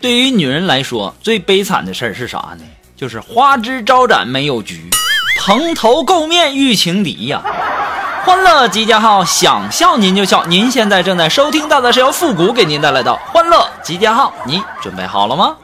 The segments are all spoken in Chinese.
对于女人来说，最悲惨的事儿是啥呢？就是花枝招展没有局，蓬头垢面遇情敌呀！欢乐集结号，想笑您就笑。您现在正在收听到的是由复古给您带来的欢乐集结号，你准备好了吗？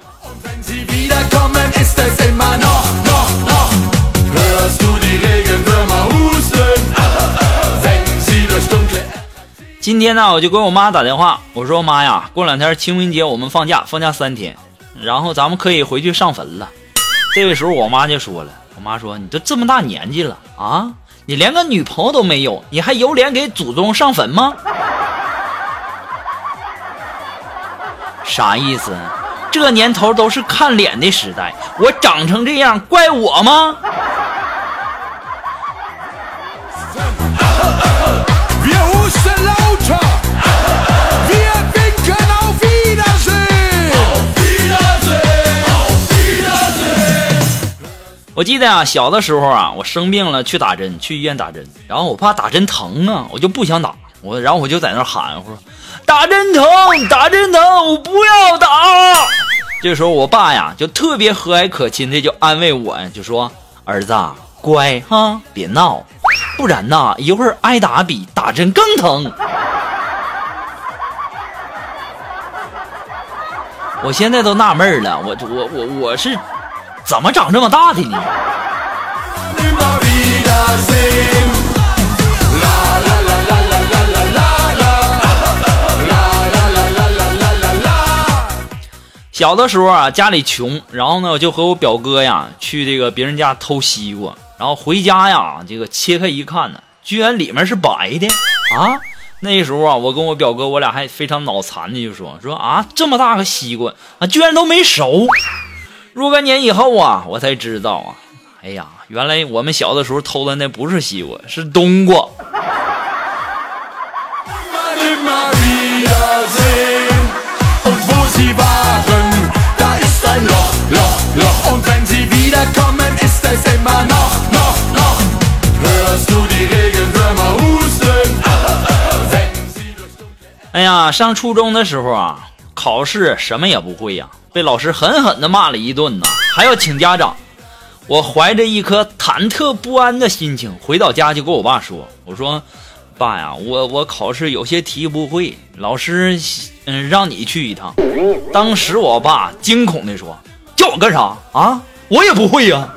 今天呢，我就给我妈打电话，我说妈呀，过两天清明节我们放假，放假三天，然后咱们可以回去上坟了。这个时候我妈就说了，我妈说你都这么大年纪了啊，你连个女朋友都没有，你还有脸给祖宗上坟吗？啥意思？这年头都是看脸的时代，我长成这样怪我吗？记得啊，小的时候啊，我生病了去打针，去医院打针，然后我怕打针疼啊，我就不想打，我然后我就在那喊，我说打针疼，打针疼，我不要打。这时候我爸呀就特别和蔼可亲的就安慰我，就说儿子乖哈，别闹，不然呐一会儿挨打比打针更疼。我现在都纳闷了，我我我我是。怎么长这么大的呢？小的时候啊，家里穷，然后呢，我就和我表哥呀去这个别人家偷西瓜，然后回家呀，这个切开一看呢，居然里面是白的啊！那时候啊，我跟我表哥，我俩还非常脑残的就说说啊，这么大个西瓜啊，居然都没熟。若干年以后啊，我才知道啊，哎呀，原来我们小的时候偷的那不是西瓜，是冬瓜。哎呀，上初中的时候啊，考试什么也不会呀。被老师狠狠地骂了一顿呢，还要请家长。我怀着一颗忐忑不安的心情回到家，就跟我爸说：“我说，爸呀，我我考试有些题不会，老师嗯让你去一趟。”当时我爸惊恐地说：“叫我干啥啊？我也不会呀。”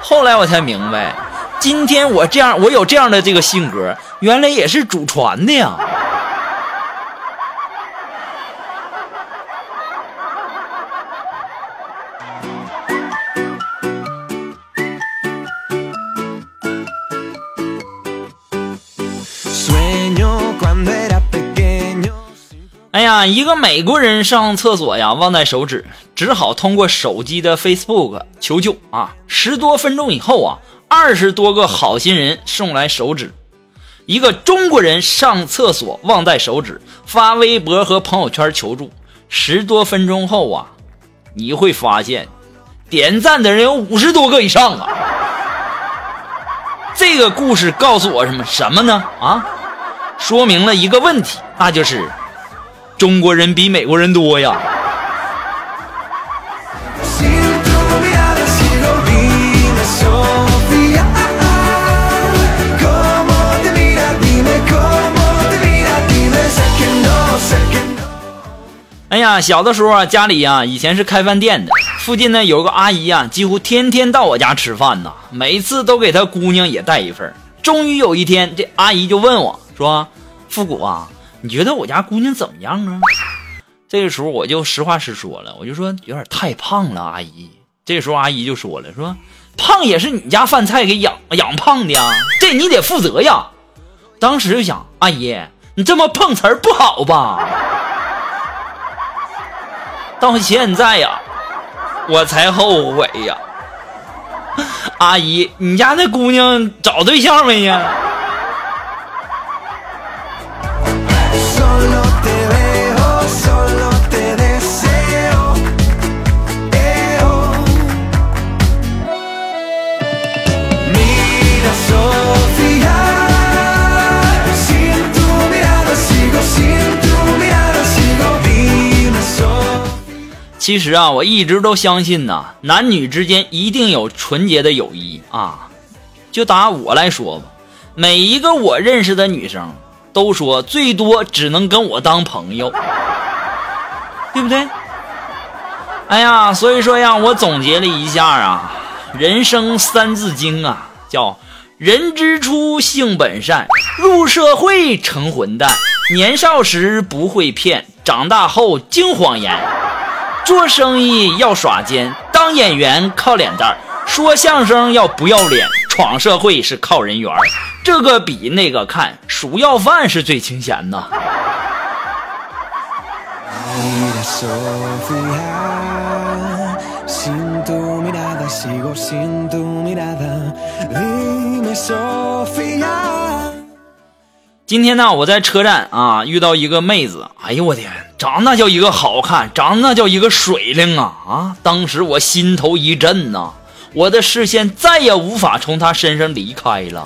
后来我才明白，今天我这样，我有这样的这个性格，原来也是祖传的呀。一个美国人上厕所呀，忘带手纸，只好通过手机的 Facebook 求救啊。十多分钟以后啊，二十多个好心人送来手纸。一个中国人上厕所忘带手纸，发微博和朋友圈求助。十多分钟后啊，你会发现，点赞的人有五十多个以上啊。这个故事告诉我什么什么呢？啊，说明了一个问题，那就是。中国人比美国人多呀！哎呀，小的时候啊，家里呀以前是开饭店的，附近呢有个阿姨呀，几乎天天到我家吃饭呐，每次都给她姑娘也带一份。终于有一天，这阿姨就问我说：“复古啊。”你觉得我家姑娘怎么样啊？这个时候我就实话实说了，我就说有点太胖了，阿姨。这时候阿姨就说了，说胖也是你家饭菜给养养胖的呀，这你得负责呀。当时就想，阿姨，你这么碰瓷儿不好吧？到现在呀，我才后悔呀。阿姨，你家那姑娘找对象没呀？其实啊，我一直都相信呐，男女之间一定有纯洁的友谊啊。就打我来说吧，每一个我认识的女生都说最多只能跟我当朋友，对不对？哎呀，所以说呀，我总结了一下啊，人生三字经啊，叫人之初性本善，入社会成混蛋，年少时不会骗，长大后惊谎言。做生意要耍奸，当演员靠脸蛋儿说相声要不要脸，闯社会是靠人缘儿这个比那个看，数要饭是最清闲的。今天呢，我在车站啊遇到一个妹子，哎呦我天，长那叫一个好看，长那叫一个水灵啊啊！当时我心头一震呐，我的视线再也无法从她身上离开了。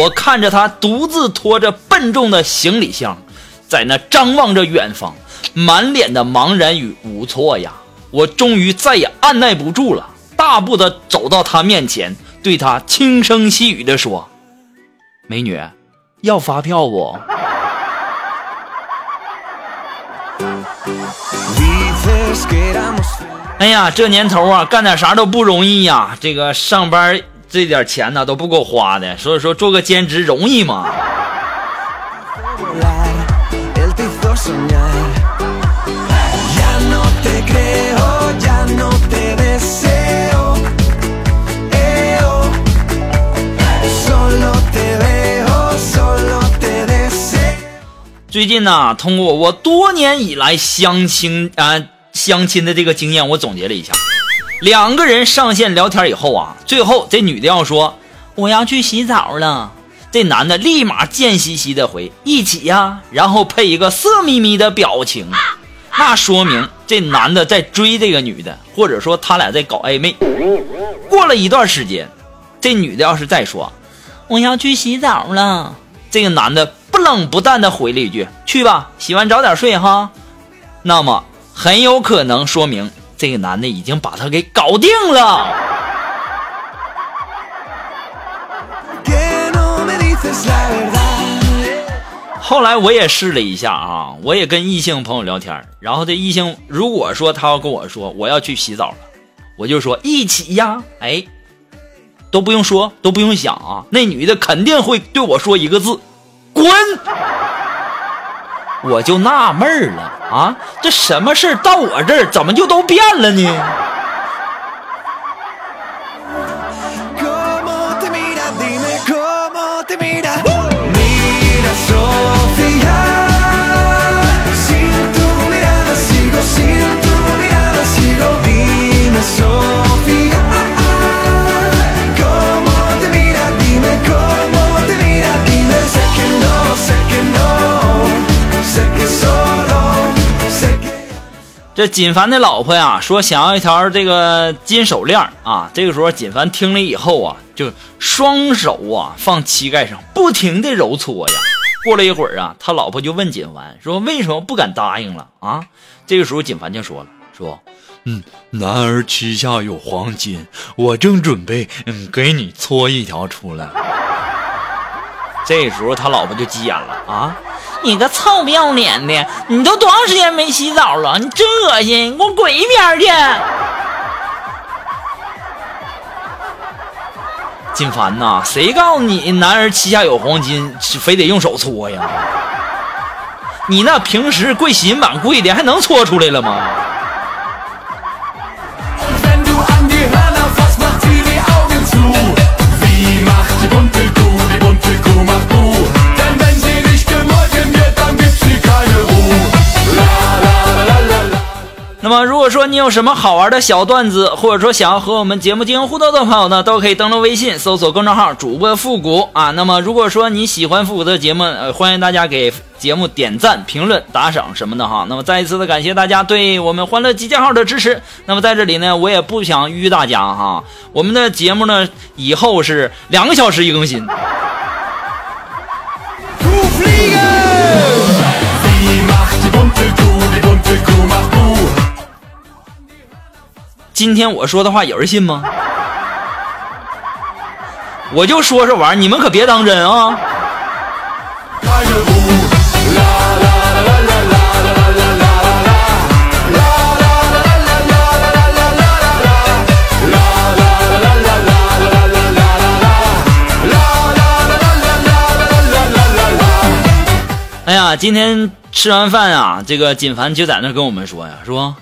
我看着她独自拖着笨重的行李箱，在那张望着远方，满脸的茫然与无措呀。我终于再也按耐不住了，大步的走到她面前，对她轻声细语的说：“美女。”要发票不？哎呀，这年头啊，干点啥都不容易呀。这个上班这点钱呢都不够花的，所以说做个兼职容易吗？最近呢，通过我多年以来相亲啊相亲的这个经验，我总结了一下，两个人上线聊天以后啊，最后这女的要说我要去洗澡了，这男的立马贱兮兮的回一起呀，然后配一个色眯眯的表情，那说明这男的在追这个女的，或者说他俩在搞暧昧。过了一段时间，这女的要是再说我要去洗澡了，这个男的。不冷不淡的回了一句：“去吧，洗完早点睡哈。”那么很有可能说明这个男的已经把他给搞定了。后来我也试了一下啊，我也跟异性朋友聊天，然后这异性如果说他要跟我说我要去洗澡了，我就说一起呀，哎，都不用说，都不用想啊，那女的肯定会对我说一个字。滚！我就纳闷了啊，这什么事到我这儿怎么就都变了呢？这锦凡的老婆呀，说想要一条这个金手链啊。这个时候，锦凡听了以后啊，就双手啊放膝盖上，不停的揉搓呀。过了一会儿啊，他老婆就问锦凡说：“为什么不敢答应了啊？”这个时候，锦凡就说了：“说，嗯，男儿膝下有黄金，我正准备嗯给你搓一条出来。”这时候，他老婆就急眼了啊。你个臭不要脸的！你都多长时间没洗澡了？你真恶心！你给我滚一边去！金凡呐，谁告诉你男人膝下有黄金，非得用手搓呀？你那平时跪洗衣板跪的，还能搓出来了吗？如果说你有什么好玩的小段子，或者说想要和我们节目进行互动的朋友呢，都可以登录微信搜索公众号“主播复古”啊。那么，如果说你喜欢复古的节目，欢迎大家给节目点赞、评论、打赏什么的哈。那么，再一次的感谢大家对我们欢乐集结号的支持。那么，在这里呢，我也不想淤大家哈，我们的节目呢，以后是两个小时一更新。今天我说的话有人信吗？我就说这玩，你们可别当真啊！哎呀，今天吃完饭啊，这个锦凡就在那跟我们说呀，说，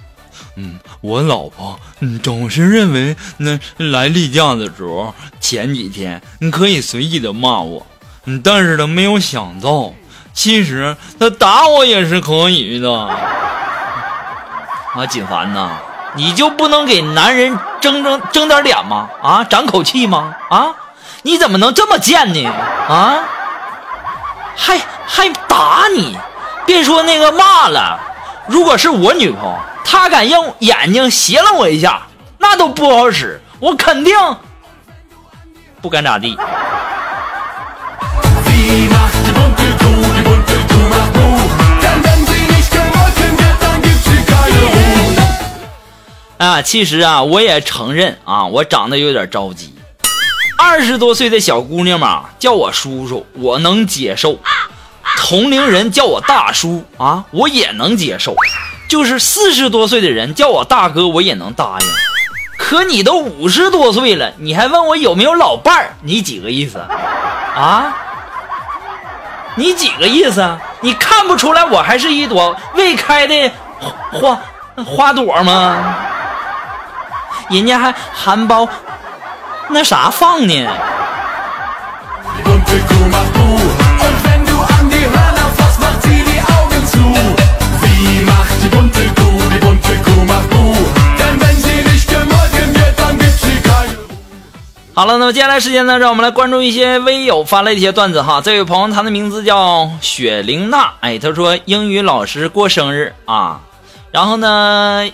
嗯，我老婆嗯总是认为那来例假的时候前几天你可以随意的骂我，嗯，但是她没有想到，其实她打我也是可以的。啊，锦凡呐，你就不能给男人争争争点脸吗？啊，长口气吗？啊，你怎么能这么贱呢？啊？还还打你，别说那个骂了。如果是我女朋友，她敢用眼睛斜了我一下，那都不好使。我肯定不敢咋地。啊，其实啊，我也承认啊，我长得有点着急。二十多岁的小姑娘嘛，叫我叔叔，我能接受；同龄人叫我大叔啊，我也能接受；就是四十多岁的人叫我大哥，我也能答应。可你都五十多岁了，你还问我有没有老伴儿？你几个意思啊？你几个意思？你看不出来我还是一朵未开的花花朵吗？人家还含苞。那啥放呢？好了，那么接下来时间呢，让我们来关注一些微友发来的一些段子哈。这位朋友，他的名字叫雪玲娜，哎，他说英语老师过生日啊，然后呢，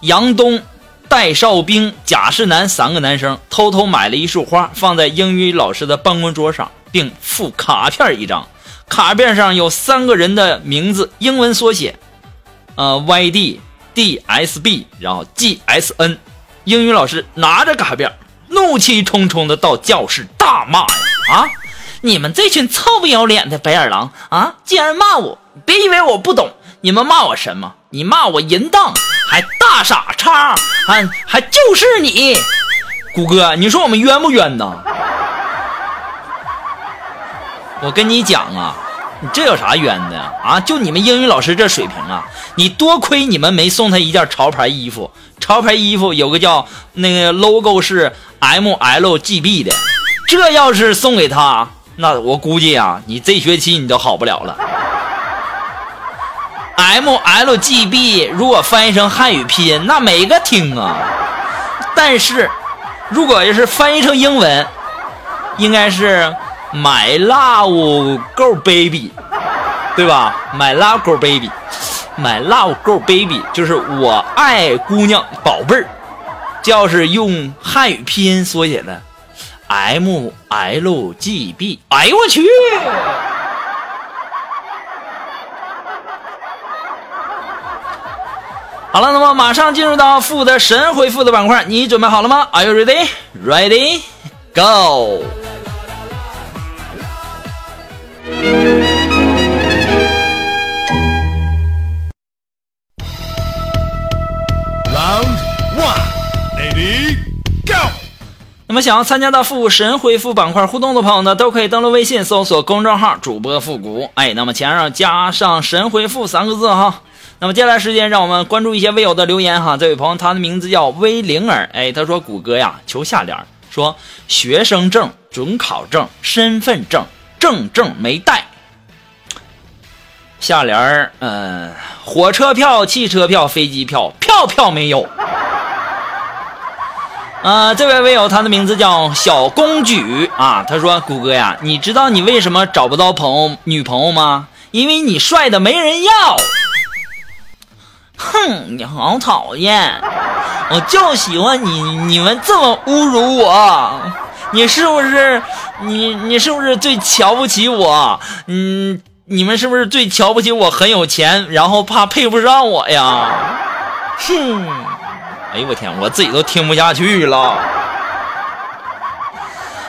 杨东。戴少兵、贾世南三个男生偷偷买了一束花，放在英语老师的办公桌上，并附卡片一张。卡片上有三个人的名字，英文缩写，呃，Y D D S B，然后 G S N。英语老师拿着卡片，怒气冲冲的到教室大骂呀：“啊，你们这群臭不要脸的白眼狼啊，竟然骂我！别以为我不懂，你们骂我什么？你骂我淫荡！”还大傻叉，还还就是你，谷哥，你说我们冤不冤呐？我跟你讲啊，你这有啥冤的啊？就你们英语老师这水平啊，你多亏你们没送他一件潮牌衣服，潮牌衣服有个叫那个 logo 是 M L G B 的，这要是送给他，那我估计啊，你这学期你都好不了了。M L G B 如果翻译成汉语拼音，那没个听啊。但是，如果要是翻译成英文，应该是 My Love girl Baby，对吧？My Love girl Baby，My Love girl Baby 就是我爱姑娘宝贝儿。这要是用汉语拼音缩写的，M L G B，哎呦我去！好了，那么马上进入到负的神回复的板块，你准备好了吗？Are you ready? Ready? Go! Round one, ready? Go! 那么想要参加到复古神回复板块互动的朋友呢，都可以登录微信搜索公众号主播复古，哎，那么前上加上神回复三个字哈。那么接下来时间，让我们关注一些微友的留言哈。这位朋友，他的名字叫威灵儿，哎，他说：“谷歌呀，求下联，说学生证、准考证、身份证，证证没带。下联儿，嗯，火车票、汽车票、飞机票，票票没有。啊，这位微友，他的名字叫小公举啊。他说：“谷歌呀，你知道你为什么找不到朋友女朋友吗？因为你帅的没人要。”哼，你好讨厌！我就喜欢你，你们这么侮辱我，你是不是？你你是不是最瞧不起我？嗯，你们是不是最瞧不起我很有钱，然后怕配不上我呀？哼！哎呦我天，我自己都听不下去了。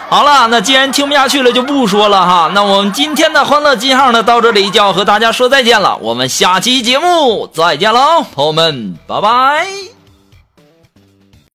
好了，那既然听不下去了，就不说了哈。那我们今天的欢乐记号呢，到这里就要和大家说再见了。我们下期节目再见喽，朋友们，拜拜。